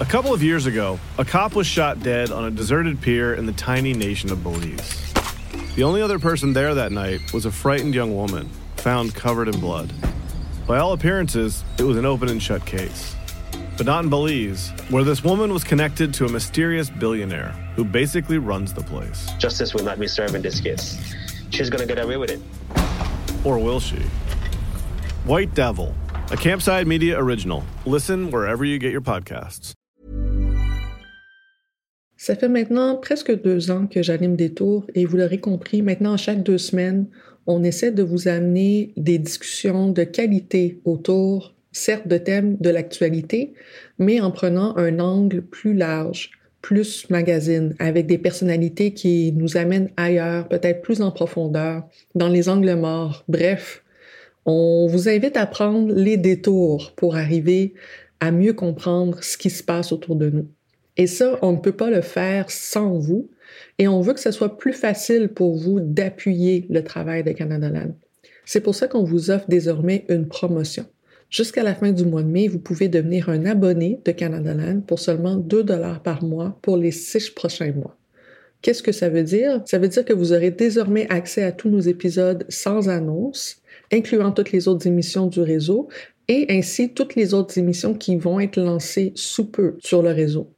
A couple of years ago, a cop was shot dead on a deserted pier in the tiny nation of Belize. The only other person there that night was a frightened young woman, found covered in blood. By all appearances, it was an open and shut case. But not in Belize, where this woman was connected to a mysterious billionaire who basically runs the place. Justice will not be served in this case. She's gonna get away with it. Or will she? White Devil, a Campside Media original. Listen wherever you get your podcasts. Ça fait maintenant presque deux ans que j'anime des tours et vous l'aurez compris, maintenant chaque deux semaines, on essaie de vous amener des discussions de qualité autour, certes de thèmes de l'actualité, mais en prenant un angle plus large, plus magazine, avec des personnalités qui nous amènent ailleurs, peut-être plus en profondeur, dans les angles morts. Bref, on vous invite à prendre les détours pour arriver à mieux comprendre ce qui se passe autour de nous. Et ça, on ne peut pas le faire sans vous. Et on veut que ce soit plus facile pour vous d'appuyer le travail de Canada Land. C'est pour ça qu'on vous offre désormais une promotion. Jusqu'à la fin du mois de mai, vous pouvez devenir un abonné de Canada Land pour seulement 2 dollars par mois pour les six prochains mois. Qu'est-ce que ça veut dire? Ça veut dire que vous aurez désormais accès à tous nos épisodes sans annonce, incluant toutes les autres émissions du réseau et ainsi toutes les autres émissions qui vont être lancées sous peu sur le réseau.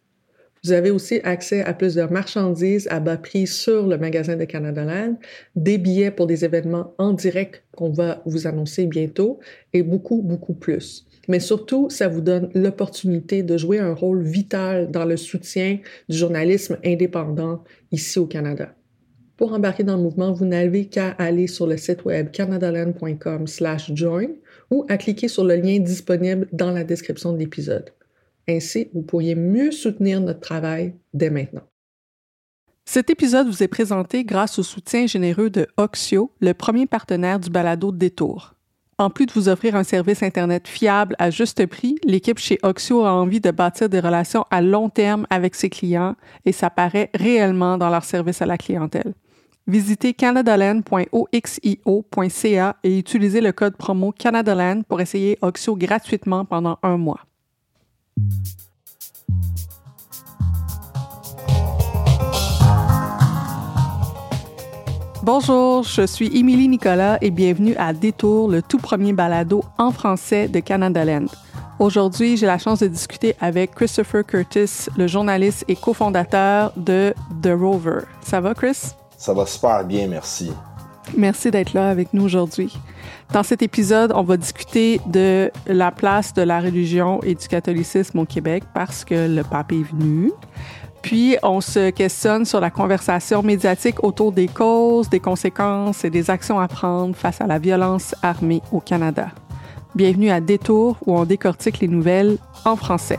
Vous avez aussi accès à plusieurs marchandises à bas prix sur le magasin de Canada Land, des billets pour des événements en direct qu'on va vous annoncer bientôt et beaucoup, beaucoup plus. Mais surtout, ça vous donne l'opportunité de jouer un rôle vital dans le soutien du journalisme indépendant ici au Canada. Pour embarquer dans le mouvement, vous n'avez qu'à aller sur le site web canadaland.com/join ou à cliquer sur le lien disponible dans la description de l'épisode. Ainsi, vous pourriez mieux soutenir notre travail dès maintenant. Cet épisode vous est présenté grâce au soutien généreux de Oxio, le premier partenaire du balado Détour. En plus de vous offrir un service Internet fiable à juste prix, l'équipe chez Oxio a envie de bâtir des relations à long terme avec ses clients et ça paraît réellement dans leur service à la clientèle. Visitez canadaland.oxio.ca et utilisez le code promo Canadaland pour essayer Oxio gratuitement pendant un mois. Bonjour, je suis Émilie Nicolas et bienvenue à Détour, le tout premier balado en français de Canada Land. Aujourd'hui, j'ai la chance de discuter avec Christopher Curtis, le journaliste et cofondateur de The Rover. Ça va, Chris? Ça va super bien, merci. Merci d'être là avec nous aujourd'hui. Dans cet épisode, on va discuter de la place de la religion et du catholicisme au Québec parce que le pape est venu. Puis, on se questionne sur la conversation médiatique autour des causes, des conséquences et des actions à prendre face à la violence armée au Canada. Bienvenue à Détour où on décortique les nouvelles en français.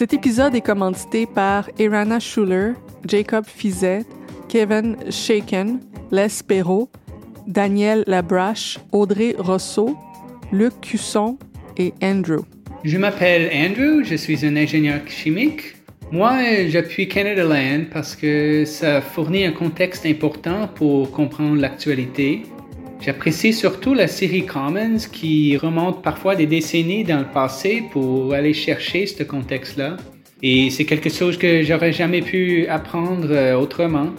Cet épisode est commandité par Irana Schuller, Jacob Fizet, Kevin Shaken, Les Perrault, Daniel Labrache, Audrey Rousseau, Luc Cusson et Andrew. Je m'appelle Andrew, je suis un ingénieur chimique. Moi, j'appuie Canada Land parce que ça fournit un contexte important pour comprendre l'actualité. J'apprécie surtout la série Commons qui remonte parfois des décennies dans le passé pour aller chercher ce contexte-là. Et c'est quelque chose que j'aurais jamais pu apprendre euh, autrement.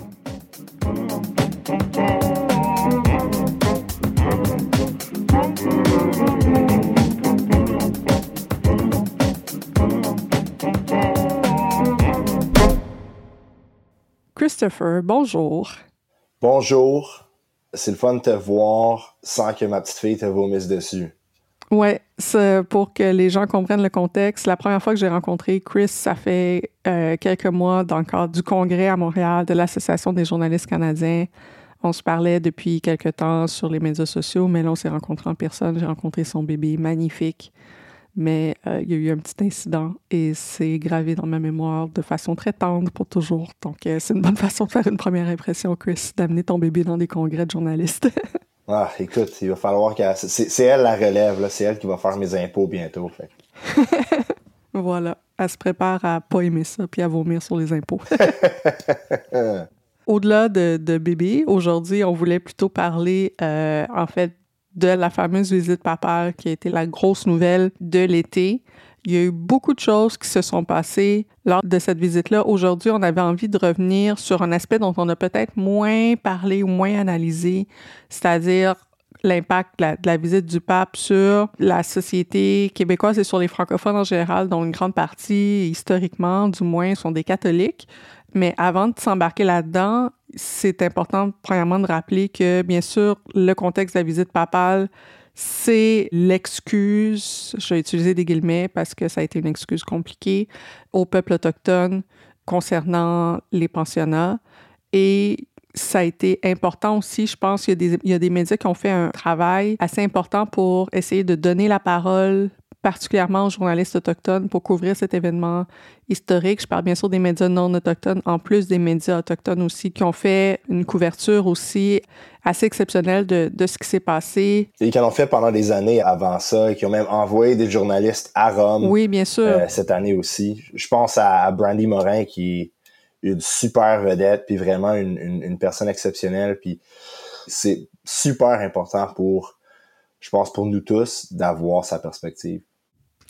Christopher, bonjour. Bonjour. C'est le fun de te voir sans que ma petite fille te vomisse dessus. Ouais, pour que les gens comprennent le contexte. La première fois que j'ai rencontré Chris, ça fait euh, quelques mois dans le cadre du congrès à Montréal de l'Association des journalistes canadiens. On se parlait depuis quelques temps sur les médias sociaux, mais là, on s'est rencontrés en personne. J'ai rencontré son bébé magnifique. Mais euh, il y a eu un petit incident et c'est gravé dans ma mémoire de façon très tendre pour toujours. Donc, euh, c'est une bonne façon de faire une première impression, Chris, d'amener ton bébé dans des congrès de journalistes. ah, écoute, il va falloir qu'elle. C'est elle la relève, c'est elle qui va faire mes impôts bientôt. Fait. voilà, elle se prépare à pas aimer ça puis à vomir sur les impôts. Au-delà de, de, bébé, aujourd'hui, on voulait plutôt parler, euh, en fait, de la fameuse visite papale qui a été la grosse nouvelle de l'été. Il y a eu beaucoup de choses qui se sont passées lors de cette visite-là. Aujourd'hui, on avait envie de revenir sur un aspect dont on a peut-être moins parlé ou moins analysé, c'est-à-dire l'impact de, la, visite du pape sur la société québécoise et sur les francophones en général, dont une grande partie, historiquement, du moins, sont des catholiques. Mais avant de s'embarquer là-dedans, c'est important, premièrement, de rappeler que, bien sûr, le contexte de la visite papale, c'est l'excuse, je vais utiliser des guillemets parce que ça a été une excuse compliquée, au peuple autochtone concernant les pensionnats. Et ça a été important aussi. Je pense qu'il y, y, a des médias qui ont fait un travail assez important pour essayer de donner la parole particulièrement aux journalistes autochtones pour couvrir cet événement historique. Je parle bien sûr des médias non autochtones, en plus des médias autochtones aussi, qui ont fait une couverture aussi assez exceptionnelle de, de ce qui s'est passé. Et qui en ont fait pendant des années avant ça, et qui ont même envoyé des journalistes à Rome. Oui, bien sûr. Euh, cette année aussi. Je pense à, Brandy Morin, qui est une super vedette, puis vraiment une, une, une personne exceptionnelle. Puis c'est super important pour, je pense, pour nous tous, d'avoir sa perspective.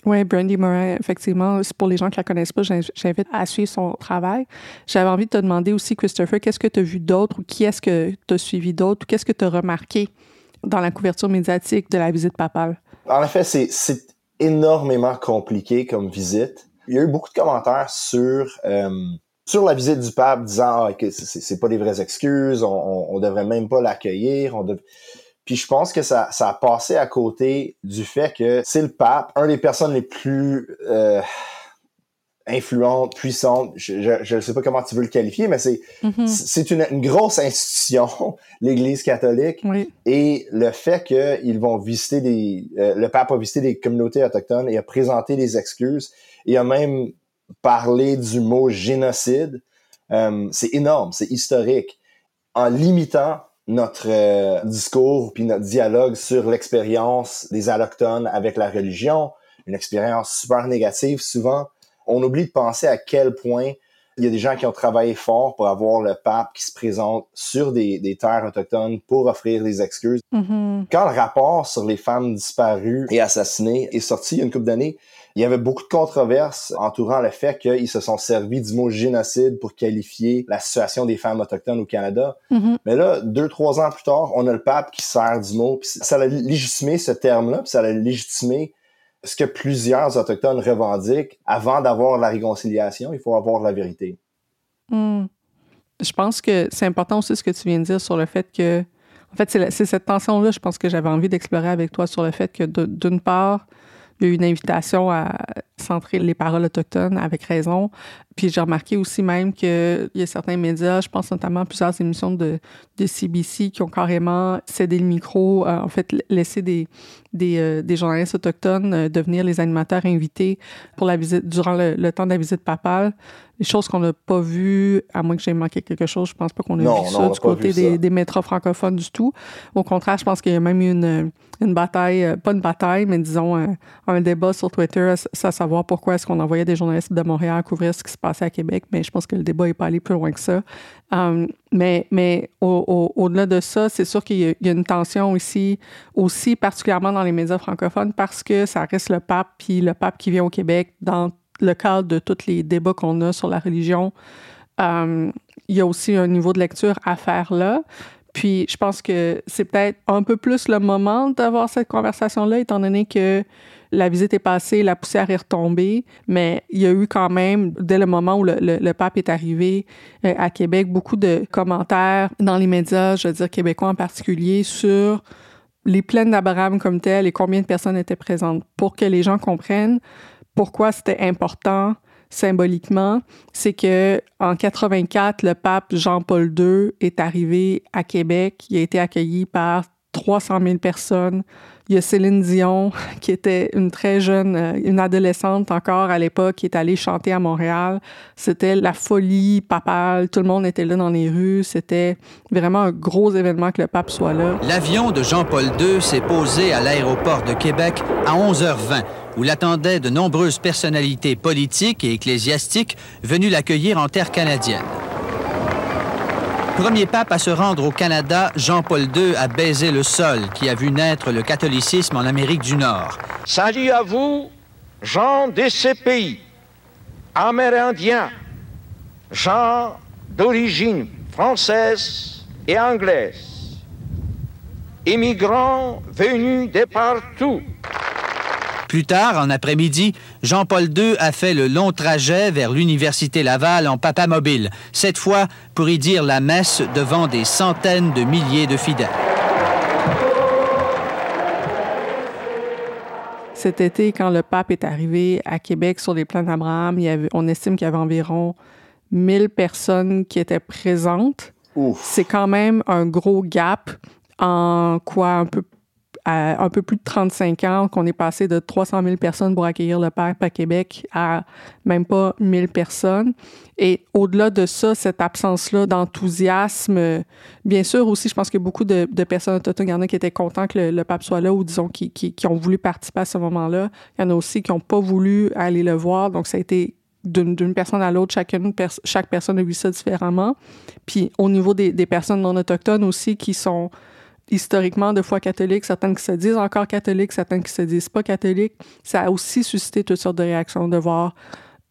Oui, Brandy Morin, effectivement, pour les gens qui la connaissent pas, j'invite à suivre son travail. J'avais envie de te demander aussi, Christopher, qu'est-ce que tu as vu d'autre ou qui est-ce que tu as suivi d'autre ou qu'est-ce que tu as remarqué dans la couverture médiatique de la visite papale? En effet, c'est énormément compliqué comme visite. Il y a eu beaucoup de commentaires sur, euh, sur la visite du pape disant ah, que c'est pas des vraies excuses, on, on, devrait même pas l'accueillir, puis je pense que ça, ça a passé à côté du fait que c'est le pape, un des personnes les plus euh, influentes, puissantes. Je ne sais pas comment tu veux le qualifier, mais c'est c'est une, une, grosse institution, l'Église catholique. Et le fait qu'ils vont visiter des, euh, le pape a visité des communautés autochtones et a présenté des excuses et a même parlé du mot génocide. Euh, c'est énorme, c'est historique. En limitant notre euh, discours puis notre dialogue sur l'expérience des allochtones avec la religion, une expérience super négative souvent. On oublie de penser à quel point il y a des gens qui ont travaillé fort pour avoir le pape qui se présente sur des, des terres autochtones pour offrir des excuses. Mm-hmm. Quand le rapport sur les femmes disparues et assassinées est sorti il y a une couple d'années, il y avait beaucoup de controverses entourant le fait qu'ils se sont servis du mot génocide pour qualifier la situation des femmes autochtones au Canada. Mm-hmm. Mais là, deux, trois ans plus tard, on a le pape qui sert du mot. Puis ça a légitimé ce terme-là, puis ça a légitimé ce que plusieurs autochtones revendiquent. Avant d'avoir la réconciliation, il faut avoir la vérité. Mm. Je pense que c'est important aussi ce que tu viens de dire sur le fait que, en fait, c'est cette tension-là, je pense que j'avais envie d'explorer avec toi sur le fait que d'une part, eu une invitation à centrer les paroles autochtones avec raison. Puis j'ai remarqué aussi même qu'il y a certains médias, je pense notamment à plusieurs émissions de, de CBC qui ont carrément cédé le micro, euh, en fait laissé des, des, euh, des journalistes autochtones euh, devenir les animateurs invités pour la visite durant le, temps de la visite papale. Des choses qu'on n'a pas vues, à moins que j'ai manqué quelque chose, je pense pas qu'on ait vu ça du côté des, des métros francophones du tout. Au contraire, je pense qu'il y a même eu une, une bataille, pas une bataille, mais disons un, un débat sur Twitter à, savoir pourquoi est-ce qu'on envoyait des journalistes de Montréal couvrir ce qui se passé à Québec, mais je pense que le débat n'est pas allé plus loin que ça. Um, mais mais au-delà de ça, c'est sûr qu'il y, a une tension ici, aussi particulièrement dans les médias francophones, parce que ça reste le pape, puis le pape qui vient au Québec dans le cadre de tous les débats qu'on a sur la religion. Um, il y a aussi un niveau de lecture à faire là. Puis je pense que c'est peut-être un peu plus le moment d'avoir cette conversation-là, étant donné que la visite est passée, la poussière est retombée, mais il y a eu quand même, dès le moment où le, pape est arrivé euh, à Québec, beaucoup de commentaires dans les médias, je veux dire québécois en particulier, sur les plaines d'Abraham comme telles et combien de personnes étaient présentes pour que les gens comprennent pourquoi c'était important symboliquement, c'est que en 84, le pape Jean-Paul II est arrivé à Québec. Il a été accueilli par 300 000 personnes. Il y Céline Dion, qui était une très jeune, euh, une adolescente encore à l'époque, qui est allée chanter à Montréal. C'était la folie papale. Tout le monde était là dans les rues. C'était vraiment un gros événement que le pape soit là. L'avion de Jean-Paul II s'est posé à l'aéroport de Québec à 11h20 où l'attendaient de nombreuses personnalités politiques et ecclésiastiques venues l'accueillir en terre canadienne. Premier pape à se rendre au Canada, Jean-Paul II a baisé le sol qui a vu naître le catholicisme en Amérique du Nord. Salut à vous, gens de ces pays, amérindiens, gens d'origine française et anglaise, immigrants venus de partout. Plus tard, en après-midi, Jean-Paul II a fait le long trajet vers l'Université Laval en papamobile, cette fois pour y dire la messe devant des centaines de milliers de fidèles. Cet été, quand le pape est arrivé à Québec sur les plaines d'Abraham, on estime qu'il y avait environ 1000 personnes qui étaient présentes. C'est quand même un gros gap en quoi un peu à un peu plus de 35 ans qu'on est passé de 300 000 personnes pour accueillir le pape à Québec à même pas 1000 personnes. Et au-delà de ça, cette absence-là d'enthousiasme, bien sûr aussi, je pense y a beaucoup de, personnes autochtones qui étaient contents que le, pape soit là ou disons qui, ont voulu participer à ce moment-là. Il y en a aussi qui n'ont pas voulu aller le voir. Donc, ça a été d'une personne à l'autre, chaque personne a vu ça différemment. Puis au niveau des, des personnes non autochtones aussi qui sont historiquement de foi catholique, certaines qui se disent encore catholiques, certaines qui se disent pas catholiques. Ça a aussi suscité toutes sortes de réactions de voir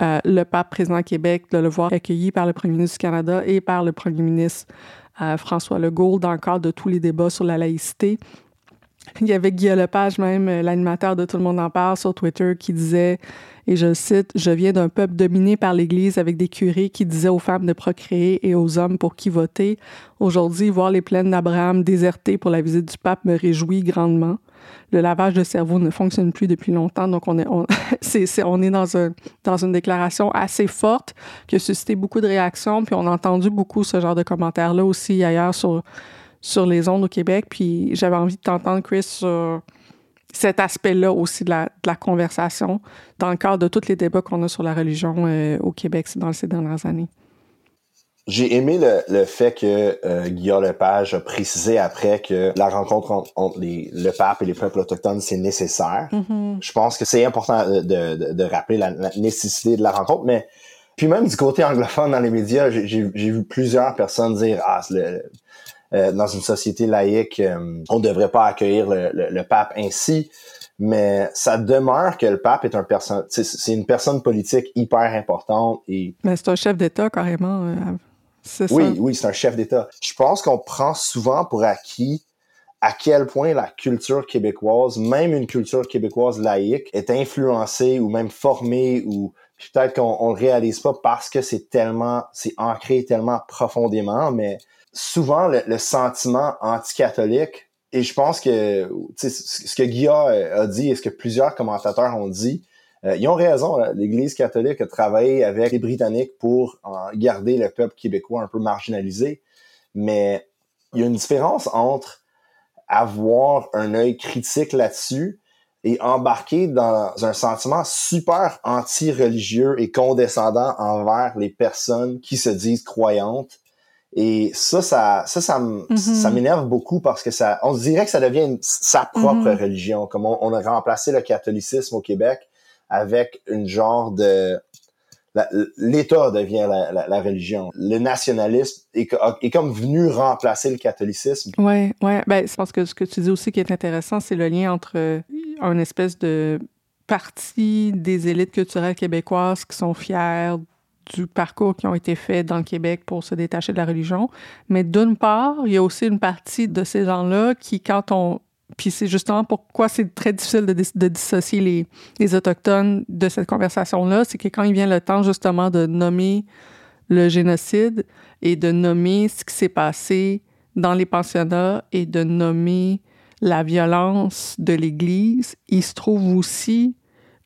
euh, le pape président Québec, de le voir accueilli par le premier ministre du Canada et par le premier ministre euh, François Legault dans le cadre de tous les débats sur la laïcité. Il y avait Guillaume Lepage, même euh, l'animateur de Tout le monde en parle sur Twitter, qui disait et je cite, Je viens d'un peuple dominé par l'Église avec des curés qui disaient aux femmes de procréer et aux hommes pour qui voter. Aujourd'hui, voir les plaines d'Abraham désertées pour la visite du pape me réjouit grandement. Le lavage de cerveau ne fonctionne plus depuis longtemps, donc on est, on, on est dans, un, dans une déclaration assez forte qui a suscité beaucoup de réactions, puis on a entendu beaucoup ce genre de commentaires-là aussi ailleurs sur, sur les ondes au Québec, puis j'avais envie de t'entendre, Chris, sur cet aspect-là aussi de la, de la, conversation dans le cadre de tous les débats qu'on a sur la religion euh, au Québec dans ces dernières années. J'ai aimé le, le, fait que euh, Guillaume Lepage a précisé après que la rencontre entre, les, le pape et les peuples autochtones, c'est nécessaire. Mm-hmm. Je pense que c'est important de, de, de rappeler la, nécessité de la rencontre, mais puis même du côté anglophone dans les médias, j'ai vu plusieurs personnes dire « Ah, le, euh, dans une société laïque, euh, on ne devrait pas accueillir le, le, pape ainsi. Mais ça demeure que le pape est un personne, c'est une personne politique hyper importante et. Mais c'est un chef d'État carrément. Euh, c'est oui, oui, c'est un chef d'État. Je pense qu'on prend souvent pour acquis à quel point la culture québécoise, même une culture québécoise laïque, est influencée ou même formée ou peut-être qu'on ne le réalise pas parce que c'est tellement, c'est ancré tellement profondément, mais souvent le, sentiment anticatholique, et je pense que ce que Guilla a dit et ce que plusieurs commentateurs ont dit, euh, ils ont raison. L'Église catholique a travaillé avec les Britanniques pour garder le peuple québécois un peu marginalisé, mais il y a une différence entre avoir un œil critique là-dessus et embarquer dans un sentiment super anti-religieux et condescendant envers les personnes qui se disent croyantes et ça, ça, ça, ça, mm-hmm. m'énerve beaucoup parce que ça, on dirait que ça devient sa propre mm-hmm. religion. Comme on, a remplacé le catholicisme au Québec avec une genre de, l'État devient la, religion. Le nationalisme est, est, comme venu remplacer le catholicisme. Ouais, ouais. Ben, je pense que ce que tu dis aussi qui est intéressant, c'est le lien entre euh, un espèce de partie des élites culturelles québécoises qui sont fiers du parcours qui ont été faits dans le Québec pour se détacher de la religion. Mais d'une part, il y a aussi une partie de ces gens-là qui, quand on... Puis c'est justement pourquoi c'est très difficile de, dissocier les, les, Autochtones de cette conversation-là, c'est que quand il vient le temps justement de nommer le génocide et de nommer ce qui s'est passé dans les pensionnats et de nommer la violence de l'Église, il se trouve aussi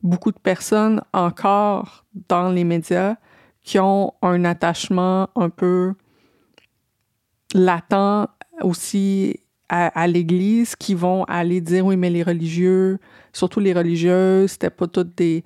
beaucoup de personnes encore dans les médias qui ont un attachement un peu latent aussi à, l'Église, qui vont aller dire oui, mais les religieux, surtout les religieuses, c'était pas toutes des,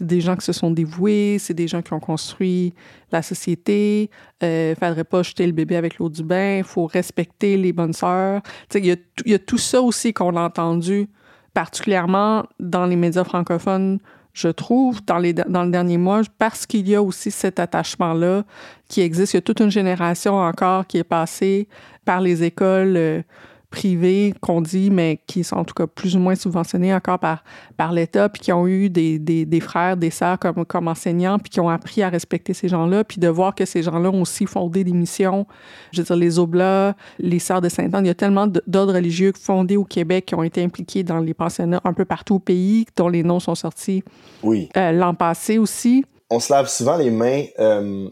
des gens qui se sont dévoués, c'est des gens qui ont construit la société. Euh, faudrait pas jeter le bébé avec l'eau du bain, il faut respecter les bonnes sœurs. Il y, a tout ça aussi qu'on a entendu, particulièrement dans les médias francophones je trouve, dans, les, dans le dernier mois, parce qu'il y a aussi cet attachement-là qui existe. Il y a toute une génération encore qui est passée par les écoles euh, privés qu'on dit, mais qui sont en tout cas plus ou moins subventionnés encore par, par l'État, puis qui ont eu des, des, des, frères, des sœurs comme, comme enseignants, puis qui ont appris à respecter ces gens-là, puis de voir que ces gens-là ont aussi fondé des missions, je veux dire, les Oblats, les Sœurs de Sainte-Anne, il y a tellement d'ordres religieux fondés au Québec qui ont été impliqués dans les pensionnats un peu partout au pays, dont les noms sont sortis oui. Euh, l'an passé aussi. On se lave souvent les mains euh,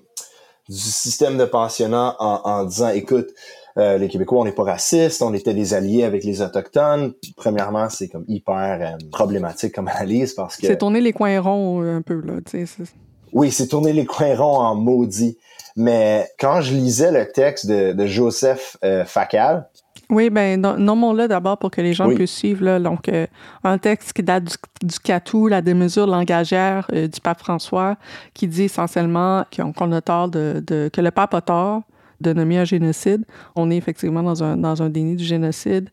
du système de pensionnat en, en disant, écoute, euh, les Québécois, on n'est pas racistes, on était des alliés avec les Autochtones. Premièrement, c'est comme hyper euh, problématique comme analyse parce que... C'est tourner les coins ronds un peu, là, tu sais. Oui, c'est tourner les coins ronds en maudit. Mais quand je lisais le texte de, de Joseph euh, Facal, oui, ben nommons-le d'abord pour que les gens Oui. puissent suivre. Là. Donc, euh, un texte qui date du, du CATU, la démesure langagière euh, du pape François, qui dit essentiellement qu'on qu'on a tort de, de- que le pape a tort de nommer un génocide. On est effectivement dans un, dans un déni du génocide,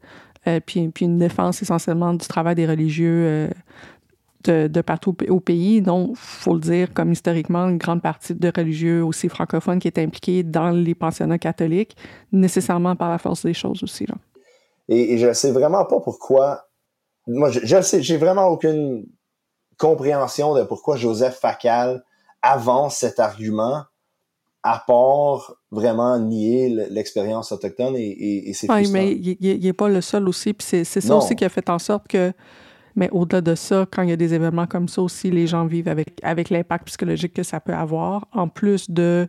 euh, puis, puis une défense essentiellement du travail des religieux euh, de, partout au pa- au pays, dont, faut le dire, comme historiquement, une grande partie de religieux aussi francophones qui est impliquée dans les pensionnats catholiques, nécessairement par la force des choses aussi. Là. et, je sais vraiment pas pourquoi. Moi, je, je sais, j'ai vraiment aucune compréhension de pourquoi Joseph Facal avance cet argument à part vraiment nier l'expérience autochtone et, et, et c'est mais il n'est pas le seul aussi. Puis c'est c'est ça Non. aussi qui a fait en sorte que, mais au-delà de ça, quand il y a des événements comme ça aussi, les gens vivent avec, avec l'impact psychologique que ça peut avoir, en plus de,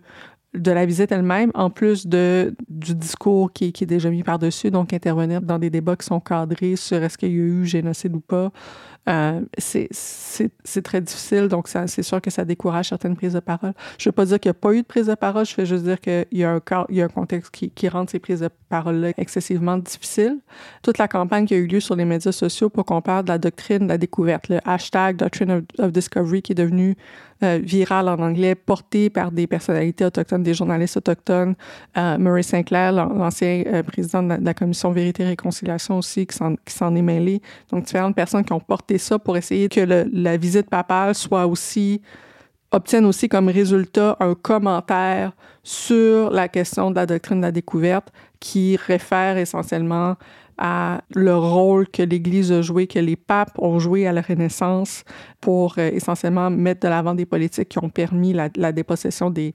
de la visite elle-même, en plus de, du discours qui, qui est déjà mis par-dessus, donc intervenir dans des débats qui sont cadrés sur est-ce qu'il y a eu génocide ou pas. Euh, c'est très difficile, donc c'est sûr que ça décourage certaines prises de parole. Je ne veux pas dire qu'il n'y a pas eu de prise de parole, je fais juste dire qu'il y, y a un contexte qui, qui rend ces prises de parole-là excessivement difficiles. Toute la campagne qui a eu lieu sur les médias sociaux pour qu'on parle de la doctrine de la découverte, le hashtag Doctrine of, of Discovery qui est devenu euh, viral en anglais, porté par des personnalités autochtones, des journalistes autochtones, euh, Murray Sinclair, l'an- l'ancien euh, président de la, commission Vérité et Réconciliation aussi, qui s'en est mêlé. Donc, différentes personnes qui ont porté ça pour essayer que la visite papale soit aussi obtiennent aussi comme résultat un commentaire sur la question de la doctrine de la découverte qui réfère essentiellement à le rôle que l'Église a joué, que les papes ont joué à la Renaissance pour euh, essentiellement mettre de l'avant des politiques qui ont permis la, dépossession des,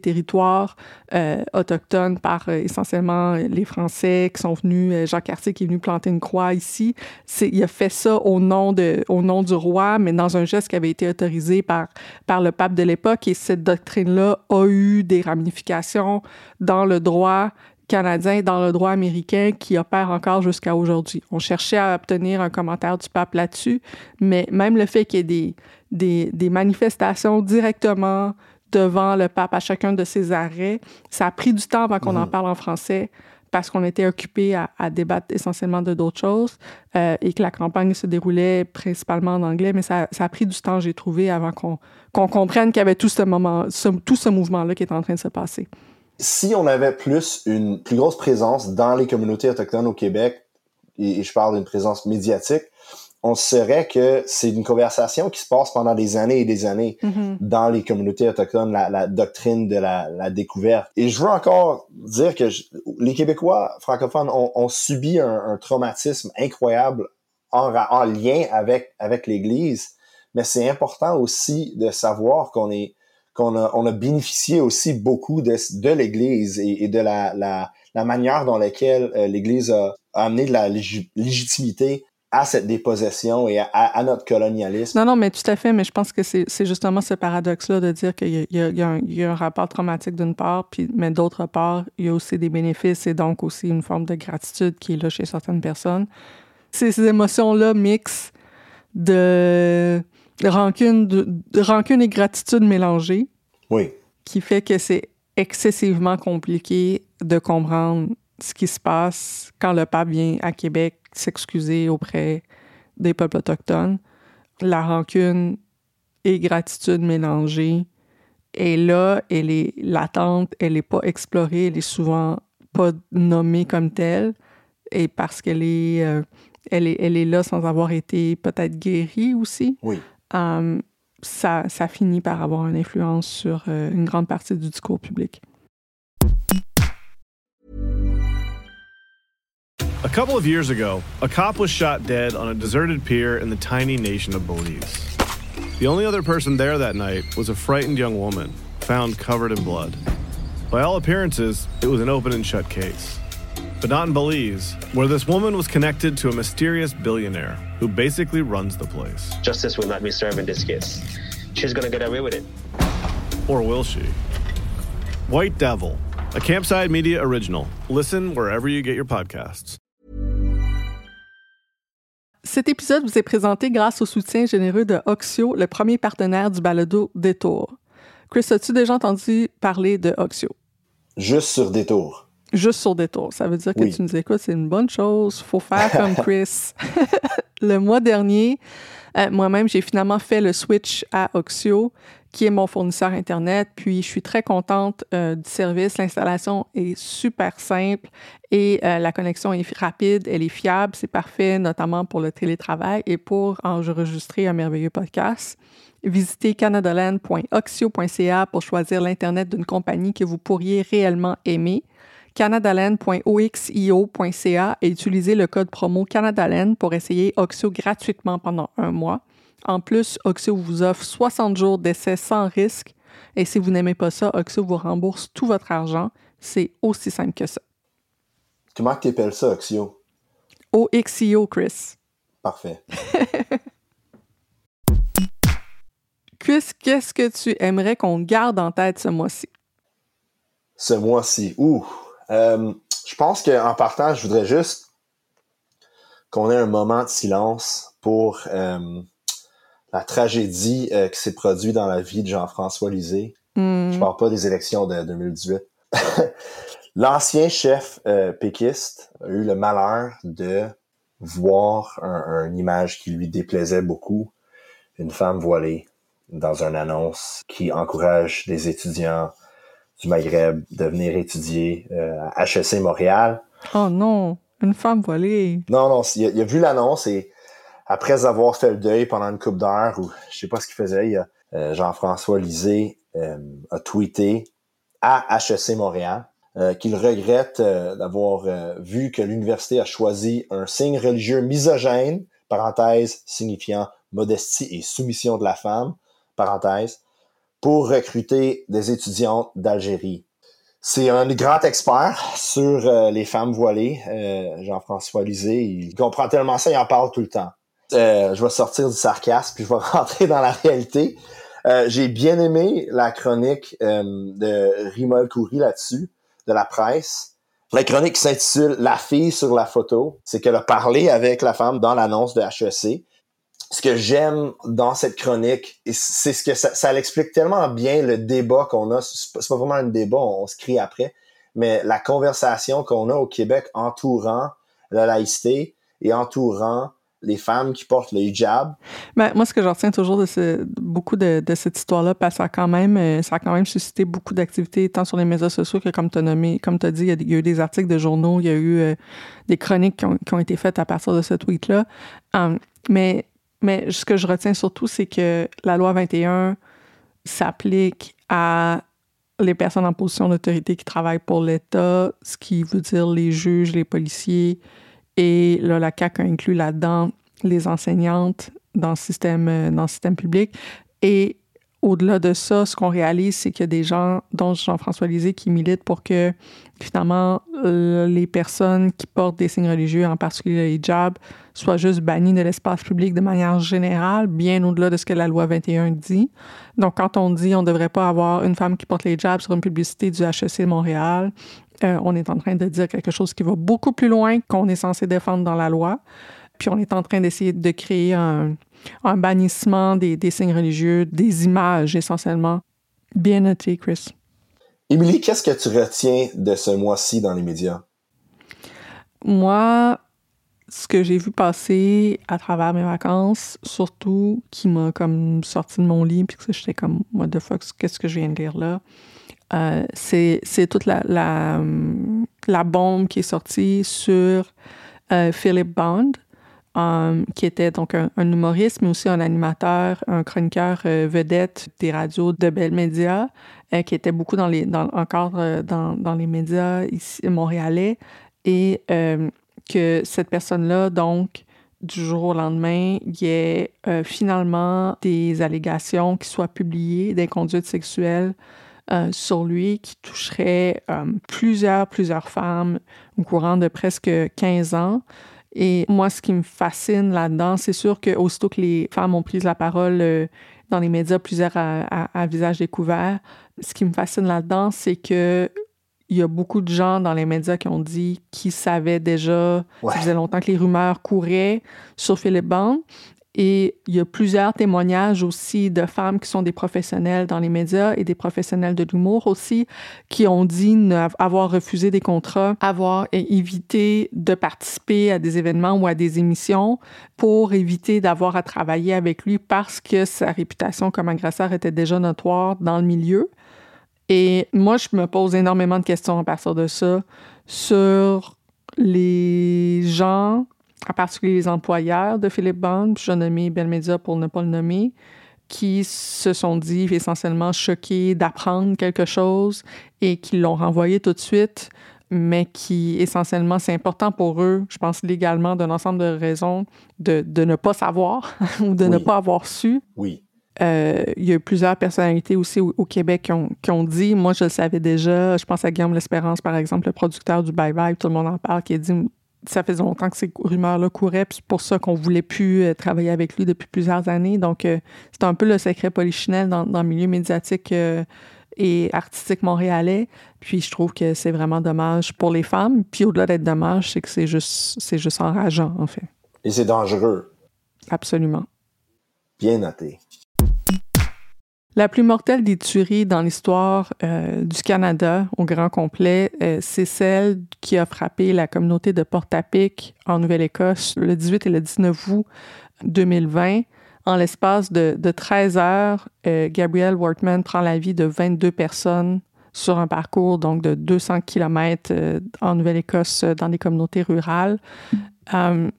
territoires euh, autochtones par euh, essentiellement les Français qui sont venus, Jacques Cartier qui est venu planter une croix ici. Il a fait ça au nom, du roi, mais dans un geste qui avait été autorisé par le pape de l'époque. Et cette doctrine-là a eu des ramifications dans le droit canadien, dans le droit américain qui opère encore jusqu'à aujourd'hui. On cherchait à obtenir un commentaire du pape là-dessus, mais même le fait qu'il y ait des, des, des manifestations directement devant le pape à chacun de ses arrêts, ça a pris du temps avant qu'on en parle en français parce qu'on était occupé à, à débattre essentiellement de d'autres choses euh, et que la campagne se déroulait principalement en anglais, mais ça, ça a pris du temps, j'ai trouvé, avant qu'on comprenne qu'il y avait tout ce moment, ce- tout ce mouvement-là qui est en train de se passer. Si on avait plus une plus grosse présence dans les communautés autochtones au Québec, et, et je parle d'une présence médiatique, on saurait que c'est une conversation qui se passe pendant des années et des années dans les communautés autochtones, la, la doctrine de la, la découverte. Et je veux encore dire que je- les Québécois francophones ont, ont subi un, un traumatisme incroyable en, en lien avec, avec l'Église, mais c'est important aussi de savoir qu'on est qu'on a, on a bénéficié aussi beaucoup de, de l'Église et, de la, la, manière dans laquelle euh, l'Église a, amené de la légi- légitimité à cette dépossession et à, notre colonialisme. Non, non, mais tout à fait, mais je pense que c'est justement ce paradoxe-là de dire qu'il y, y y a un- rapport traumatique d'une part, puis, mais d'autre part, il y a aussi des bénéfices et donc aussi une forme de gratitude qui est là chez certaines personnes. C'est ces émotions-là mixent de rancune, de, de rancune et gratitude mélangées Oui. qui fait que c'est excessivement compliqué de comprendre ce qui se passe quand le pape vient à Québec s'excuser auprès des peuples autochtones. La rancune et gratitude mélangées est là, elle est latente, elle n'est pas explorée, elle est souvent pas nommée comme telle, et parce qu'elle est, euh, elle est, elle est là sans avoir été peut-être guérie aussi. Oui. Ça, ça finit par avoir une influence sur euh, une grande partie du discours public. A couple of years ago, a cop was shot dead on a deserted pier in the tiny nation of Belize. The only other person there that night was a frightened young woman, found covered in blood. By all appearances, it was an open and shut case. But not in Belize, where this woman was connected to a mysterious billionaire who basically runs the place. Justice will not be served in this case. She's gonna get away with it. Or will she? White Devil, a Campside Media original. Listen wherever you get your podcasts. Cet épisode vous est présenté grâce au soutien généreux de Oxio, le premier partenaire du balado Détour. Chris, as-tu déjà entendu parler de Oxio? Juste sur Détour. Juste sur Détour. Ça veut dire que Oui. tu nous écoutes, c'est une bonne chose. Faut faire comme Chris. le mois dernier, euh, moi-même, j'ai finalement fait le switch à Oxio, qui est mon fournisseur Internet. Puis, je suis très contente euh, du service. L'installation est super simple et euh, la connexion est rapide, elle est fiable. C'est parfait, notamment pour le télétravail et pour enregistrer un merveilleux podcast. Visitez canadaland.oxio.ca pour choisir l'Internet d'une compagnie que vous pourriez réellement aimer canadaland.oxio.ca et utilisez le code promo Canadaland pour essayer Oxio gratuitement pendant un mois. En plus, Oxio vous offre 60 jours d'essai sans risque et si vous n'aimez pas ça, Oxio vous rembourse tout votre argent. C'est aussi simple que ça. Comment tu appelles ça, Oxio? OXIO, Chris. Parfait. Chris, qu'est-ce que tu aimerais qu'on garde en tête ce mois-ci? Ce mois-ci. Ouh. Euh, je pense qu'en partant, je voudrais juste qu'on ait un moment de silence pour euh, la tragédie euh, qui s'est produite dans la vie de Jean-François Lisée. Hmm. Je parle pas des élections de 2018. L'ancien chef péquiste a eu le malheur de voir un, une image qui lui déplaisait beaucoup, une femme voilée dans une annonce qui encourage des étudiants du Maghreb de venir étudier euh, à HEC Montréal. Oh non, une femme voilée. Non, non, il a, il a vu l'annonce et après avoir fait le deuil pendant une coupe d'heure, ou je sais pas ce qu'il faisait, il a, euh, Jean-François Lisée euh, a tweeté à HEC Montréal euh, qu'il regrette d'avoir vu que l'université a choisi un signe religieux misogène, parenthèse, signifiant modestie et soumission de la femme, parenthèse, pour recruter des étudiantes d'Algérie. C'est un grand expert sur euh, les femmes voilées, euh, Jean-François Lisée. Il comprend tellement ça, il en parle tout le temps. Euh, je vais sortir du sarcasme, puis je vais rentrer dans la réalité. Euh, J'ai bien aimé la chronique euh, de Rimol Coury là-dessus, de la presse. La chronique s'intitule La fille sur la photo. C'est qu'elle a parlé avec la femme dans l'annonce de HEC ce que j'aime dans cette chronique, c'est ce que ça, ça l'explique tellement bien le débat qu'on a. C'est pas, pas vraiment un débat, on, se crie après, mais la conversation qu'on a au Québec entourant la laïcité et entourant les femmes qui portent le hijab. Ben, moi, ce que je retiens toujours de ce, beaucoup de, cette histoire-là, parce que ça a quand même, euh, ça a quand même suscité beaucoup d'activités, tant sur les médias sociaux que, comme tu as nommé, comme tu as dit, il y, a, eu des articles de journaux, il y a eu euh, des chroniques qui ont, été faites à partir de ce tweet-là. Um, mais, mais ce que je retiens surtout, c'est que la loi 21 s'applique à les personnes en position d'autorité qui travaillent pour l'État, ce qui veut dire les juges, les policiers, et là, la CAQ a inclus là-dedans les enseignantes dans le système, euh, dans le système public. Et au-delà de ça, ce qu'on réalise, c'est qu'il y a des gens, dont Jean-François Lisée, qui militent pour que, finalement, les personnes qui portent des signes religieux, en particulier le hijab, soient juste bannies de l'espace public de manière générale, bien au-delà de ce que la loi 21 dit. Donc, quand on dit on ne devrait pas avoir une femme qui porte le hijab sur une publicité du HEC de Montréal, euh, on est en train de dire quelque chose qui va beaucoup plus loin qu'on est censé défendre dans la loi. Puis on est en train d'essayer de créer un, un bannissement des, des, signes religieux, des images essentiellement. Bien noté, Chris. Émilie, qu'est-ce que tu retiens de ce mois-ci dans les médias? Moi, ce que j'ai vu passer à travers mes vacances, surtout qui m'a comme sorti de mon lit, puis que j'étais comme, what the fuck, qu'est-ce que je viens de lire là? Euh, c'est toute la, la, bombe qui est sortie sur euh, Philip Bond, um, qui était donc un, humoriste, mais aussi un animateur, un chroniqueur euh, vedette des radios de Bell Media, euh, qui était beaucoup dans les, dans, encore euh, dans, dans, les médias ici montréalais, et que cette personne-là, donc, du jour au lendemain, il y ait finalement des allégations qui soient publiées d'inconduite sexuelle sur lui qui toucherait plusieurs, plusieurs femmes au courant de presque 15 ans. Et moi, ce qui me fascine là-dedans, c'est sûr qu'aussitôt que les femmes ont pris la parole euh, dans les médias, plusieurs à, visage découvert, ce qui me fascine là-dedans, c'est que il y a beaucoup de gens dans les médias qui ont dit qu'ils savaient déjà, ça faisait longtemps que les rumeurs couraient sur Philippe Bond. Et il y a plusieurs témoignages aussi de femmes qui sont des professionnels dans les médias et des professionnels de l'humour aussi, qui ont dit avoir refusé des contrats, avoir évité de participer à des événements ou à des émissions pour éviter d'avoir à travailler avec lui parce que sa réputation comme agresseur était déjà notoire dans le milieu. Et moi, je me pose énormément de questions à partir de ça sur les gens en particulier les employeurs de Philippe Bond, je nommé Belmedia pour ne pas le nommer, qui se sont dit essentiellement choqués d'apprendre quelque chose et qui l'ont renvoyé tout de suite, mais qui essentiellement, c'est important pour eux, je pense légalement, d'un ensemble de raisons, de, de ne pas savoir ou de ne pas avoir su. Oui. Euh, il y a plusieurs personnalités aussi au, Québec qui ont, qui ont, dit, moi je le savais déjà, je pense à Guillaume L'Espérance par exemple, le producteur du Bye Bye, tout le monde en parle, qui a dit, ça faisait longtemps que ces rumeurs-là couraient, puis c'est pour ça qu'on voulait plus euh, travailler avec lui depuis plusieurs années. Donc, euh, c'est un peu le secret polichinelle dans, dans le milieu médiatique et artistique montréalais. Puis, je trouve que c'est vraiment dommage pour les femmes. Puis, au-delà d'être dommage, c'est que c'est juste, c'est juste enrageant, en fait. Et c'est dangereux. Absolument. Bien noté. La plus mortelle des tueries dans l'histoire euh, du Canada au grand complet, euh, c'est celle qui a frappé la communauté de Port-à-Pic en Nouvelle-Écosse le 18 et le 19 août 2020. En l'espace de, 13 heures, euh, Gabriel Wortman prend la vie de 22 personnes sur un parcours donc de 200 km en Nouvelle-Écosse dans des communautés rurales. il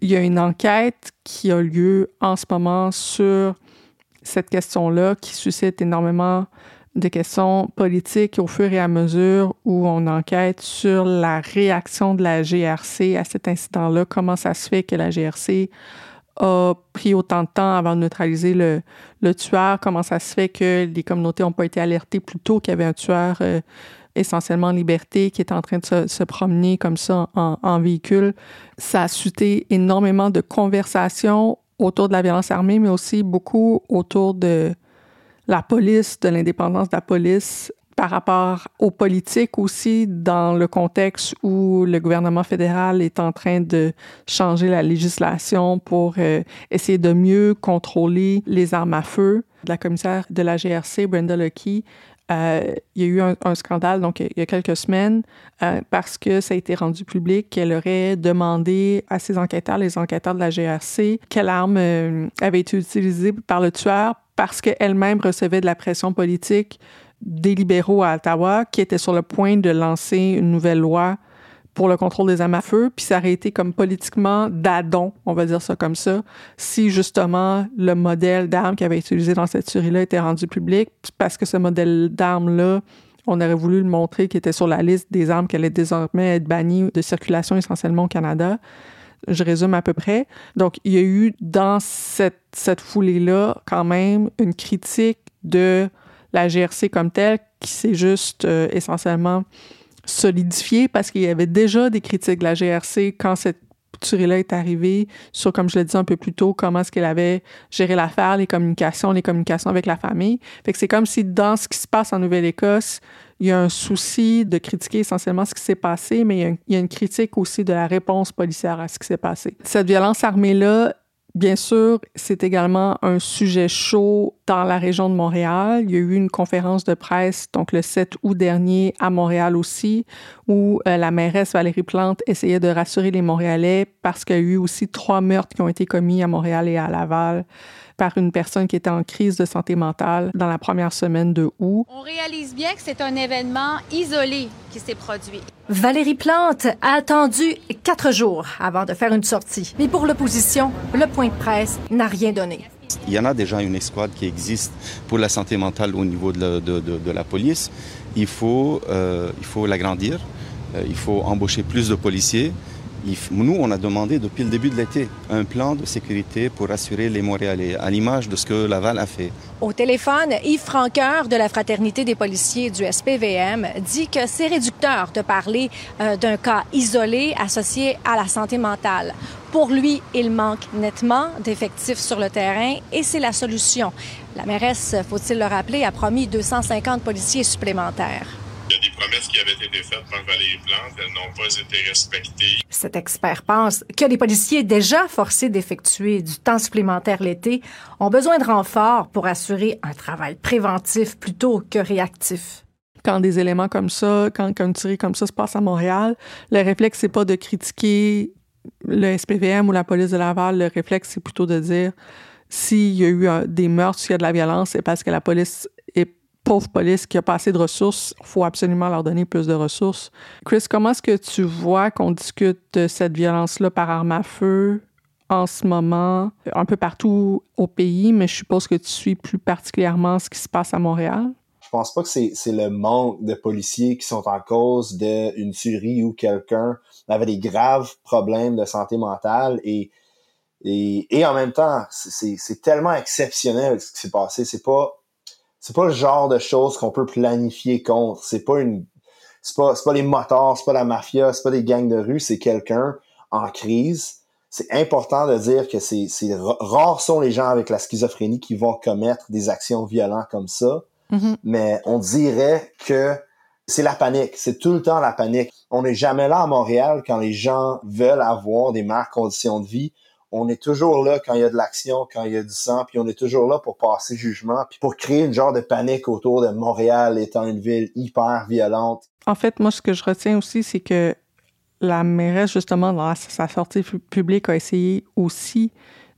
y a une enquête qui a lieu en ce moment sur cette question-là qui suscite énormément de questions politiques au fur et à mesure où on enquête sur la réaction de la GRC à cet incident-là. Comment ça se fait que la GRC a pris autant de temps avant de neutraliser le, tueur? Comment ça se fait que les communautés n'ont pas été alertées plus tôt qu'il y avait un tueur euh, essentiellement en liberté qui est en train de se, se promener comme ça en, en, véhicule? Ça a suscité énormément de conversations autour de la violence armée, mais aussi beaucoup autour de la police, de l'indépendance de la police par rapport aux politiques aussi, dans le contexte où le gouvernement fédéral est en train de changer la législation pour euh, essayer de mieux contrôler les armes à feu. La commissaire de la GRC, Brenda Lucky, euh, il y a eu un, scandale, donc il y a quelques semaines, euh, parce que ça a été rendu public qu'elle aurait demandé à ses enquêteurs, les enquêteurs de la GRC, quelle arme euh, avait été utilisée par le tueur parce qu'elle-même recevait de la pression politique des libéraux à Ottawa qui étaient sur le point de lancer une nouvelle loi pour le contrôle des armes à feu, puis ça aurait été comme politiquement d'adon, on va dire ça comme ça, si justement le modèle d'arme qui avait été utilisé dans cette tuerie-là était rendu public, parce que ce modèle d'arme-là, on aurait voulu le montrer qui était sur la liste des armes qui allaient désormais être bannies de circulation essentiellement au Canada. Je résume à peu près. Donc, il y a eu dans cette, cette foulée-là quand même une critique de la GRC comme telle qui s'est juste euh, essentiellement solidifié parce qu'il y avait déjà des critiques de la GRC quand cette tuerie-là est arrivée sur, comme je l'ai dit un peu plus tôt, comment est-ce qu'elle avait géré l'affaire, les communications, les communications avec la famille. Fait que c'est comme si dans ce qui se passe en Nouvelle-Écosse, il y a un souci de critiquer essentiellement ce qui s'est passé, mais il y, a il y, a une, critique aussi de la réponse policière à ce qui s'est passé. Cette violence armée-là Bien sûr, c'est également un sujet chaud dans la région de Montréal. Il y a eu une conférence de presse, donc le 7 août dernier, à Montréal aussi, où euh, la mairesse Valérie Plante essayait de rassurer les Montréalais parce qu'il y a eu aussi trois meurtres qui ont été commis à Montréal et à Laval par une personne qui était en crise de santé mentale dans la première semaine de août. On réalise bien que c'est un événement isolé qui s'est produit. Valérie Plante a attendu quatre jours avant de faire une sortie. Mais pour l'opposition, le point de presse n'a rien donné. Il y en a déjà une escouade qui existe pour la santé mentale au niveau de la, de, de, la police. Il faut, euh, il faut l'agrandir. Euh, il faut embaucher plus de policiers. Nous, on a demandé depuis le début de l'été un plan de sécurité pour assurer les Montréalais, à l'image de ce que Laval a fait. Au téléphone, Yves Franqueur de la Fraternité des policiers du SPVM dit que c'est réducteur de parler euh, d'un cas isolé associé à la santé mentale. Pour lui, il manque nettement d'effectifs sur le terrain et c'est la solution. La mairesse, faut-il le rappeler, a promis 250 policiers supplémentaires. Promesses qui avaient été faites par Valérie Plante, elles n'ont pas été respectées. Cet expert pense que les policiers déjà forcés d'effectuer du temps supplémentaire l'été ont besoin de renforts pour assurer un travail préventif plutôt que réactif quand des éléments comme ça, quand, quand une tuerie comme ça se passe à Montréal, le réflexe, c'est pas de critiquer le SPVM ou la police de Laval. Le réflexe, c'est plutôt de dire s'il y a eu des meurtres, s'il y a de la violence, c'est parce que la police pauvre police qui a pas assez de ressources, il faut absolument leur donner plus de ressources. Chris, comment est-ce que tu vois qu'on discute de cette violence-là par arme à feu en ce moment, un peu partout au pays, mais je suppose que tu suis plus particulièrement ce qui se passe à Montréal? Je pense pas que c'est le manque de policiers qui sont en cause d'une tuerie où quelqu'un avait des graves problèmes de santé mentale et et, et en même temps, c'est tellement exceptionnel ce qui s'est passé. C'est pas c'est pas le genre de choses qu'on peut planifier contre. C'est pas une, c'est pas, c'est pas les motards, c'est pas la mafia, c'est pas des gangs de rue, c'est quelqu'un en crise. C'est important de dire que c'est, c'est rares sont les gens avec la schizophrénie qui vont commettre des actions violentes comme ça. Mm-hmm. Mais on dirait que c'est la panique. C'est tout le temps la panique. On n'est jamais là à Montréal quand les gens veulent avoir des meilleures conditions de vie on est toujours là quand il y a de l'action, quand il y a du sang, puis on est toujours là pour passer jugement, puis pour créer une genre de panique autour de Montréal étant une ville hyper violente. En fait, moi, ce que je retiens aussi, c'est que la mairesse, justement, dans sa sortie publique, a essayé aussi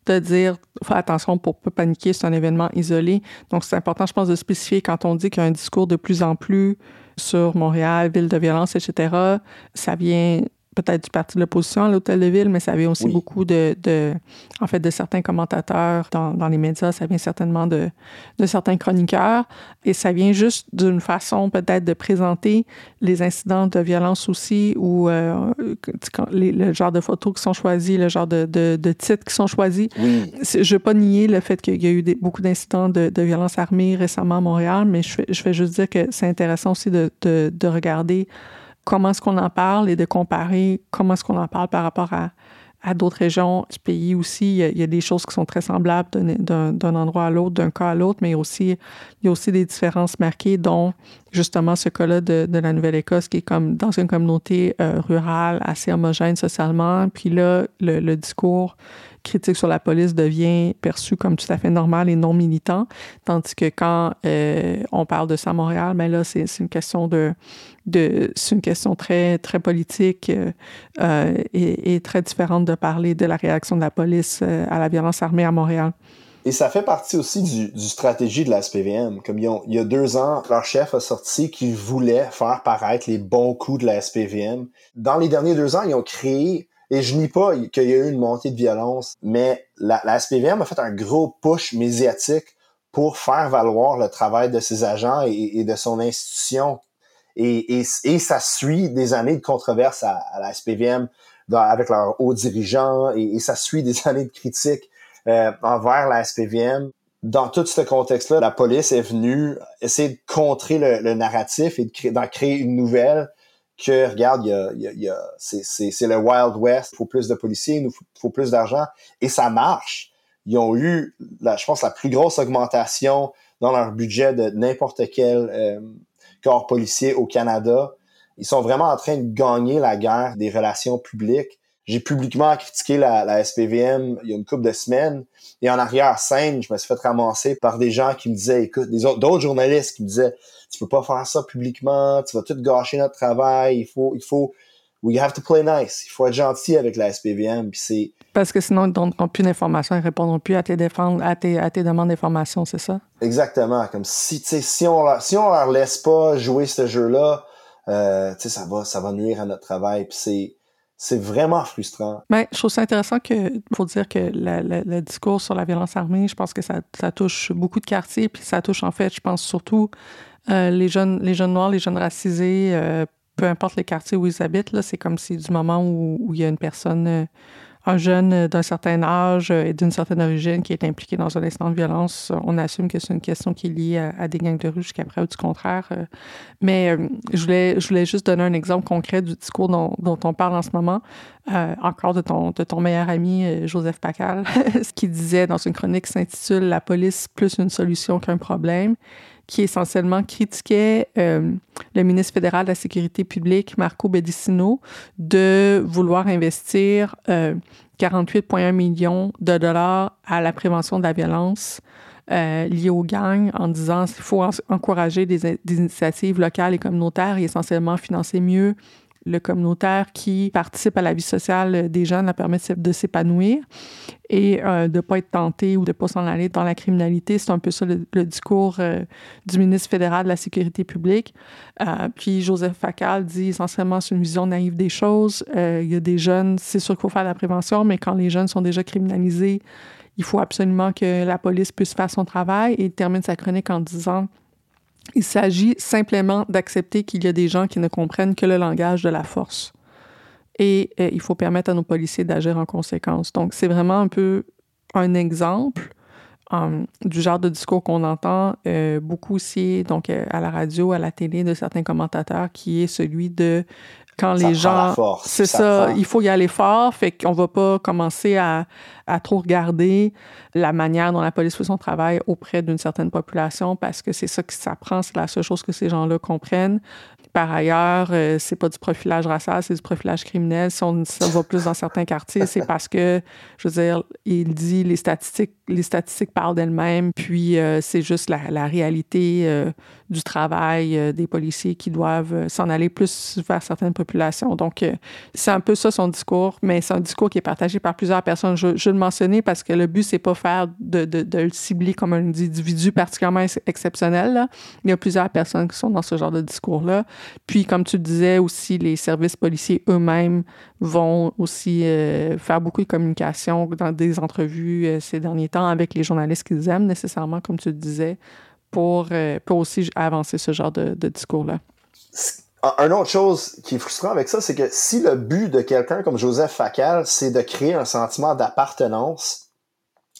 de dire attention pour pas paniquer, c'est un événement isolé. Donc, c'est important, je pense, de spécifier quand on dit qu'il y a un discours de plus en plus sur Montréal, ville de violence, etc. Ça vient peut-être du parti de l'opposition à l'hôtel de ville, mais ça vient aussi beaucoup de, de, en fait, de certains commentateurs dans, dans, les médias. Ça vient certainement de, de certains chroniqueurs. Et ça vient juste d'une façon peut-être de présenter les incidents de violence aussi ou euh, le genre de photos qui sont choisies, le genre de, de, de titres qui sont choisis. Oui. Je ne veux pas nier le fait qu'il y a eu des, beaucoup d'incidents de, de violence armée récemment à Montréal, mais je, je vais juste dire que c'est intéressant aussi de, de, de regarder comment est-ce qu'on en parle et de comparer comment est-ce qu'on en parle par rapport à, d'autres régions du pays aussi. Il y, a, des choses qui sont très semblables d'un endroit à l'autre, d'un cas à l'autre, mais aussi, il y a aussi des différences marquées, dont justement ce cas-là de, la Nouvelle-Écosse, qui est comme dans une communauté euh, rurale assez homogène socialement. Puis là, le, discours critique sur la police devient perçu comme tout à fait normal et non militant, tandis que quand euh, on parle de ça à Montréal, ben là, c'est une question de, c'est une question très politique euh, et, très différente de parler de la réaction de la police à la violence armée à Montréal. Et ça fait partie aussi du, du stratégie de la SPVM. Comme ils ont, il y a deux ans, leur chef a sorti qu'il voulait faire paraître les bons coups de la SPVM. Dans les derniers deux ans, ils ont créé et je nie pas qu'il y a eu une montée de violence, mais la, la SPVM a fait un gros push médiatique pour faire valoir le travail de ses agents et, de son institution. Et, et, et, ça suit des années de controverses à, la SPVM avec leurs hauts dirigeants et, ça suit des années de critiques euh, envers la SPVM. Dans tout ce contexte-là, la police est venue essayer de contrer le, le narratif et d'en créer une nouvelle que regarde, y a, y a, y a c'est le Wild West, il faut plus de policiers, il nous faut, plus d'argent, et ça marche. Ils ont eu, je pense, la plus grosse augmentation dans leur budget de n'importe quel euh, corps policier au Canada. Ils sont vraiment en train de gagner la guerre des relations publiques. J'ai publiquement critiqué la, la, SPVM il y a une couple de semaines. Et en arrière-scène, je me suis fait ramasser par des gens qui me disaient, écoute, d'autres journalistes qui me disaient, tu peux pas faire ça publiquement, tu vas tout gâcher notre travail, il faut, il faut, we have to play nice. Il faut être gentil avec la SPVM. Puis c'est Parce que sinon, ils ne donneront plus d'informations, ils ne répondront plus à tes, défenses, à tes, à tes demandes d'informations, c'est ça? Exactement. Comme si, tu sais, si on leur, si on leur laisse pas jouer ce jeu-là, euh, tu sais, ça va, ça va nuire à notre travail. Puis c'est, c'est vraiment frustrant. Je trouve ça intéressant que, pour dire que la- le discours sur la violence armée, je pense que ça, touche beaucoup de quartiers, puis ça touche en fait, je pense surtout euh, les jeunes, les jeunes noirs, les jeunes racisés, euh, peu importe les quartiers où ils habitent, là, c'est comme si du moment où, où il y a une personne, euh, un jeune euh, d'un certain âge euh, et d'une certaine origine qui est impliqué dans un instant de violence, on assume que c'est une question qui est liée à, des gangs de rue jusqu'à preuve du contraire. euh. Mais je, voulais, juste donner un exemple concret du discours dont, on parle en ce moment, encore de ton, ton meilleur ami Joseph Pacal, ce qu'il disait dans une chronique s'intitule La police plus une solution qu'un problème qui essentiellement critiquait euh, le ministre fédéral de la Sécurité publique, Marco Bedicino, de vouloir investir euh, 48,1 millions de dollars à la prévention de la violence euh, liée aux gangs en disant qu'il faut en- encourager des, des initiatives locales et communautaires et essentiellement financer mieux le communautaire qui participe à la vie sociale des jeunes, la permet de s'é- de s'épanouir et euh, de ne pas être tenté ou de ne pas s'en aller dans la criminalité. C'est un peu ça le, discours euh, du ministre fédéral de la Sécurité publique. Euh, puis Joseph Facal dit essentiellement c'est une vision naïve des choses. Il y a des jeunes, c'est sûr qu'il faut faire la prévention, mais quand les jeunes sont déjà criminalisés, il faut absolument que la police puisse faire son travail. Et il termine sa chronique en disant il s'agit simplement d'accepter qu'il y a des gens qui ne comprennent que le langage de la force. Et euh, il faut permettre à nos policiers d'agir en conséquence. Donc, c'est vraiment un peu un exemple euh, du genre de discours qu'on entend euh, beaucoup aussi donc, à la radio, à la télé, de certains commentateurs, qui est celui de quand Ça les gens... C'est ça il faut y aller fort, fait qu'on va pas commencer à, à trop regarder la manière dont la police fait son travail auprès d'une certaine population parce que c'est ça que ça prend, c'est la seule chose que ces gens-là comprennent. Par ailleurs, euh, c'est pas du profilage racial, c'est du profilage criminel. Si on va plus dans certains quartiers, c'est parce que, je veux dire, il dit les statistiques, les statistiques parlent d'elles-mêmes, puis euh, c'est juste la, réalité euh, du travail euh, des policiers qui doivent s'en aller plus vers certaines populations. Donc, c'est un peu ça son discours, mais c'est un discours qui est partagé par plusieurs personnes. Je, je le mentionner parce que le but, c'est pas de, de, de le cibler comme un individu particulièrement ex- exceptionnel. Il y a plusieurs personnes qui sont dans ce genre de discours-là. Puis, comme tu disais aussi, les services policiers eux-mêmes vont aussi euh, faire beaucoup de communication dans des entrevues euh, ces derniers temps avec les journalistes qu'ils aiment nécessairement, comme tu le disais, pour, euh, pour aussi avancer ce genre de, discours-là. Un autre chose qui est frustrant avec ça, c'est que si le but de quelqu'un comme Joseph Facal, c'est de créer un sentiment d'appartenance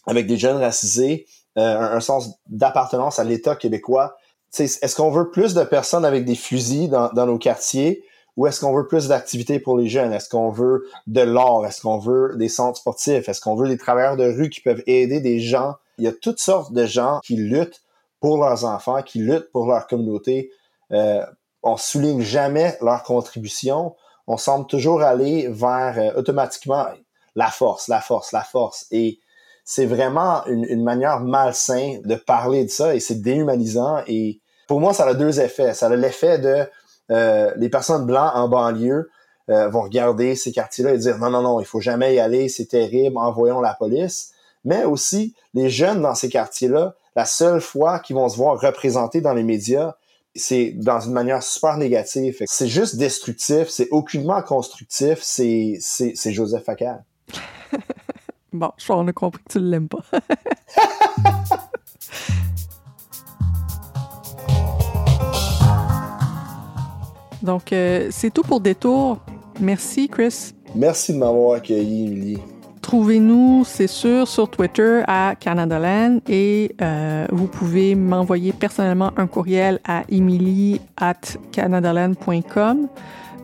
avec des jeunes racisés, un, un sens d'appartenance à l'État québécois, est-ce qu'on veut plus de personnes avec des fusils dans, nos quartiers ou est-ce qu'on veut plus d'activités pour les jeunes? Est-ce qu'on veut de l'or? Est-ce qu'on veut des centres sportifs? Est-ce qu'on veut des travailleurs de rue qui peuvent aider des gens? Il y a toutes sortes de gens qui luttent pour leurs enfants, qui luttent pour leur communauté. Euh, on souligne jamais leur contribution. On semble toujours aller vers euh, automatiquement la force, la force, la force. Et c'est vraiment une, une manière malsaine de parler de ça et c'est déhumanisant. Et pour moi, ça a deux effets. Ça a l'effet de euh, les personnes blancs en banlieue euh, vont regarder ces quartiers-là et dire non, non, non, il faut jamais y aller, c'est terrible, envoyons la police. Mais aussi, les jeunes dans ces quartiers-là, la seule fois qu'ils vont se voir représentés dans les médias, c'est dans une manière super négative. C'est juste destructif, c'est aucunement constructif, c'est c'est c'est Joseph Facal. Bon, je crois qu'on a compris que tu l'aimes pas. Donc, euh, c'est tout pour Détour. Merci, Chris. Merci de m'avoir accueilli, Emily. Trouvez-nous, c'est sûr, sur Twitter à Canadaland et euh, vous pouvez m'envoyer personnellement un courriel à emily at canadaland.com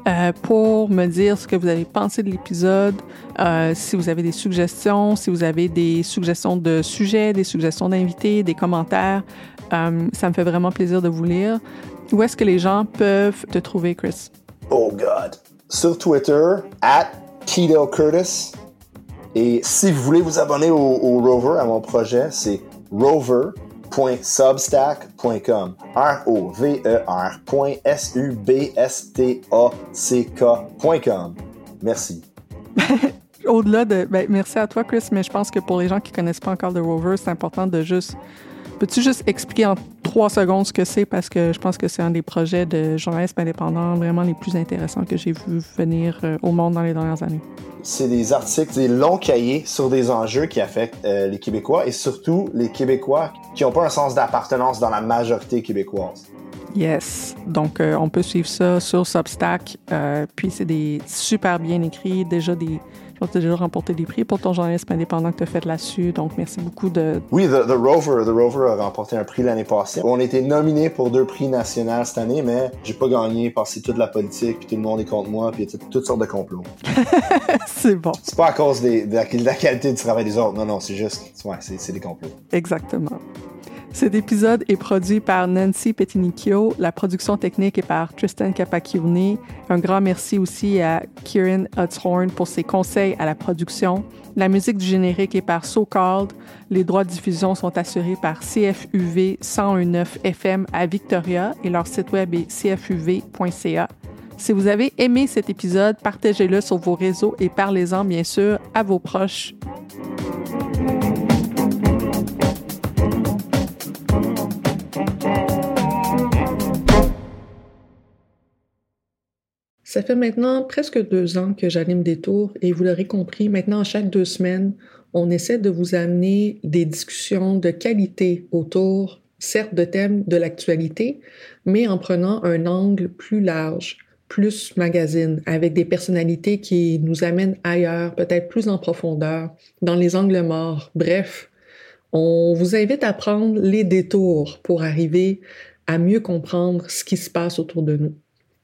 euh, pour me dire ce que vous avez pensé de l'épisode, euh, si vous avez des suggestions, si vous avez des suggestions de sujets, des suggestions d'invités, des commentaires. Euh, ça me fait vraiment plaisir de vous lire. Où est-ce que les gens peuvent te trouver, Chris? Oh God. Sur Twitter, at Keto Curtis. Et si vous voulez vous abonner au, au Rover, à mon projet, c'est rover.substack.com. R-O-V-E-R.S-U-B-S-T-A-C-K.com. Merci. Au-delà de. Ben, merci à toi, Chris, mais je pense que pour les gens qui connaissent pas encore The Rover, c'est important de juste. Peux-tu juste expliquer en trois secondes ce que c'est? Parce que je pense que c'est un des projets de journalisme indépendant vraiment les plus intéressants que j'ai vu venir euh, au monde dans les dernières années. C'est des articles, des longs cahiers sur des enjeux qui affectent euh, les Québécois et surtout les Québécois qui n'ont pas un sens d'appartenance dans la majorité québécoise. Yes. Donc, euh, on peut suivre ça sur Substack. puis, c'est des super bien écrits, déjà des, tu as déjà remporté des prix pour ton journalisme indépendant que tu as fait là-dessus. Donc, merci beaucoup de. Oui, The, Rover. The Rover a remporté un prix l'année passée. On a été nominé pour deux prix nationaux cette année, mais j'ai pas gagné parce que c'est toute la politique, puis tout le monde est contre moi, puis il y a toutes sortes de complots. c'est bon. C'est pas à cause de, la, de, la, qualité du travail des autres. Non, non, c'est juste. Ouais, c'est des complots. Exactement. Cet épisode est produit par Nancy Petinicchio. La production technique est par Tristan Capacchione. Un grand merci aussi à Kieran Hutzhorn pour ses conseils à la production. La musique du générique est par So Called. Les droits de diffusion sont assurés par CFUV 1019 FM à Victoria et leur site web est cfuv.ca. Si vous avez aimé cet épisode, partagez-le sur vos réseaux et parlez-en bien sûr à vos proches. Ça fait maintenant presque deux ans que j'anime des tours et vous l'aurez compris, maintenant chaque deux semaines, on essaie de vous amener des discussions de qualité autour, certes de thèmes de l'actualité, mais en prenant un angle plus large, plus magazine, avec des personnalités qui nous amènent ailleurs, peut-être plus en profondeur, dans les angles morts. Bref, on vous invite à prendre les détours pour arriver à mieux comprendre ce qui se passe autour de nous.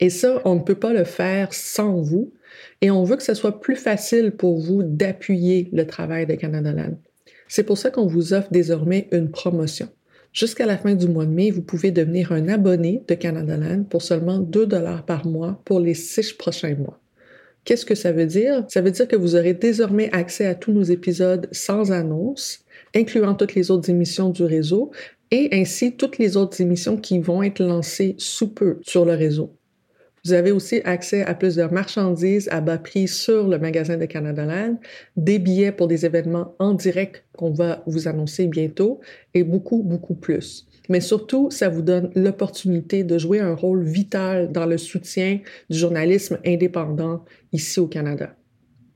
Et ça, on ne peut pas le faire sans vous. Et on veut que ce soit plus facile pour vous d'appuyer le travail de Canada Land. C'est pour ça qu'on vous offre désormais une promotion. Jusqu'à la fin du mois de mai, vous pouvez devenir un abonné de Canada Land pour seulement 2 dollars par mois pour les six prochains mois. Qu'est-ce que ça veut dire? Ça veut dire que vous aurez désormais accès à tous nos épisodes sans annonce, incluant toutes les autres émissions du réseau et ainsi toutes les autres émissions qui vont être lancées sous peu sur le réseau. Vous avez aussi accès à plusieurs marchandises à bas prix sur le magasin de Canada Land, des billets pour des événements en direct qu'on va vous annoncer bientôt et beaucoup, beaucoup plus. Mais surtout, ça vous donne l'opportunité de jouer un rôle vital dans le soutien du journalisme indépendant ici au Canada.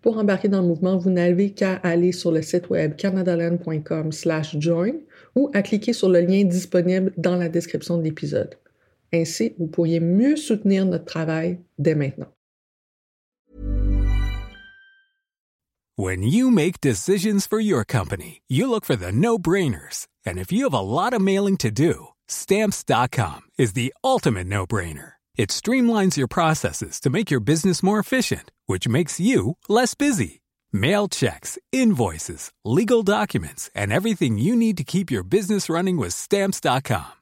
Pour embarquer dans le mouvement, vous n'avez qu'à aller sur le site web canadaland.com/join ou à cliquer sur le lien disponible dans la description de l'épisode. Ainsi, vous pourriez mieux soutenir notre travail dès maintenant. When you make decisions for your company, you look for the no-brainers. And if you have a lot of mailing to do, stamps.com is the ultimate no-brainer. It streamlines your processes to make your business more efficient, which makes you less busy. Mail checks, invoices, legal documents, and everything you need to keep your business running with stamps.com.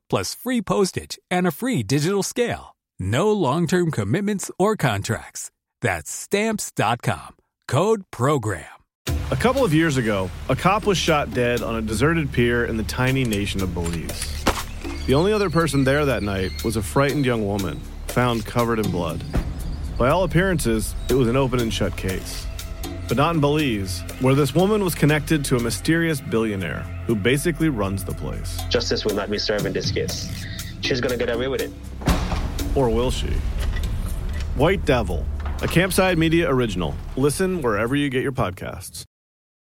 plus free postage and a free digital scale. No long term commitments or contracts. That's stamps.com. Code program. A couple of years ago, a cop was shot dead on a deserted pier in the tiny nation of Belize. The only other person there that night was a frightened young woman, found covered in blood. By all appearances, it was an open and shut case but not in Belize, where this woman was connected to a mysterious billionaire who basically runs the place. Justice will not be served in this case. She's gonna get away with it. Or will she? White Devil, a Campside Media original. Listen wherever you get your podcasts.